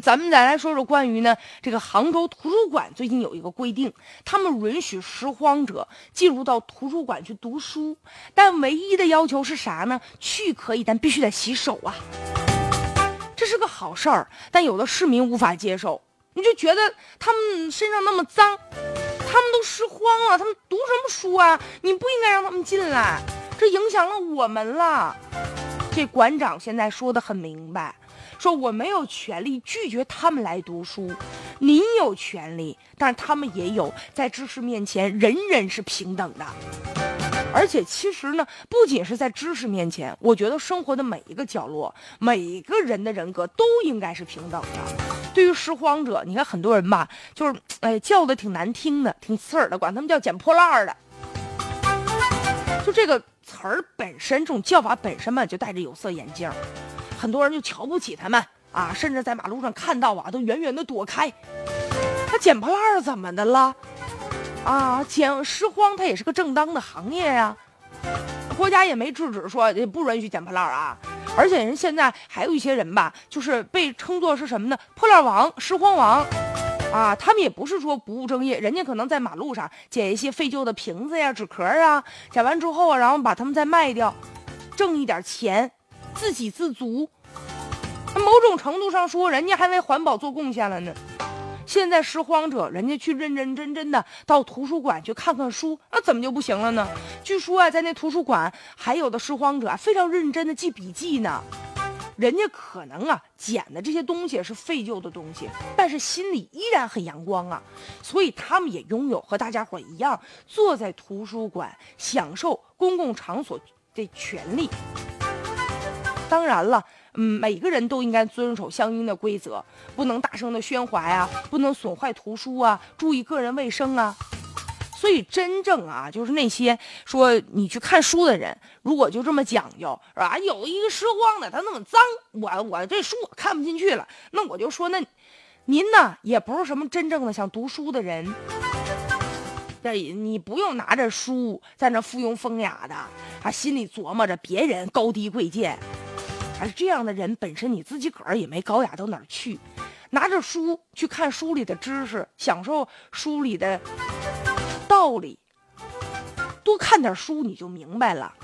咱们再来说说关于呢这个杭州图书馆最近有一个规定，他们允许拾荒者进入到图书馆去读书，但唯一的要求是啥呢？去可以，但必须得洗手啊。这是个好事儿，但有的市民无法接受，你就觉得他们身上那么脏，他们都拾荒了，他们读什么书啊？你不应该让他们进来，这影响了我们了。这馆长现在说的很明白。说我没有权利拒绝他们来读书，您有权利，但是他们也有，在知识面前，人人是平等的。而且其实呢，不仅是在知识面前，我觉得生活的每一个角落，每一个人的人格都应该是平等的。对于拾荒者，你看很多人吧，就是哎叫的挺难听的，挺刺耳的，管他们叫捡破烂儿的。就这个词儿本身，这种叫法本身嘛，就戴着有色眼镜。很多人就瞧不起他们啊，甚至在马路上看到啊，都远远的躲开。他捡破烂怎么的了？啊，捡拾荒它也是个正当的行业呀，国家也没制止说也不允许捡破烂啊。而且人现在还有一些人吧，就是被称作是什么呢？破烂王、拾荒王，啊，他们也不是说不务正业，人家可能在马路上捡一些废旧的瓶子呀、纸壳啊，捡完之后啊，然后把它们再卖掉，挣一点钱。自给自足，某种程度上说，人家还为环保做贡献了呢。现在拾荒者，人家去认认真真的到图书馆去看看书，那怎么就不行了呢？据说啊，在那图书馆还有的拾荒者非常认真的记笔记呢。人家可能啊捡的这些东西是废旧的东西，但是心里依然很阳光啊。所以他们也拥有和大家伙一样坐在图书馆享受公共场所的权利。当然了，嗯，每个人都应该遵守相应的规则，不能大声的喧哗呀，不能损坏图书啊，注意个人卫生啊。所以，真正啊，就是那些说你去看书的人，如果就这么讲究，是吧？有一个拾荒的，他那么脏，我我这书我看不进去了，那我就说，那您呢，也不是什么真正的想读书的人。这你不用拿着书在那附庸风雅的，啊，心里琢磨着别人高低贵贱。而这样的人本身你自己个儿也没高雅到哪儿去，拿着书去看书里的知识，享受书里的道理，多看点书你就明白了。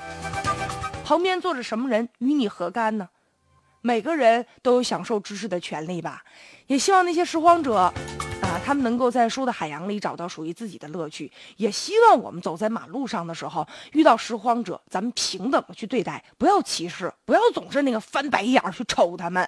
旁边坐着什么人与你何干呢？每个人都有享受知识的权利吧。也希望那些拾荒者。啊他们能够在书的海洋里找到属于自己的乐趣，也希望我们走在马路上的时候遇到拾荒者，咱们平等的去对待，不要歧视，不要总是那个翻白眼去瞅他们。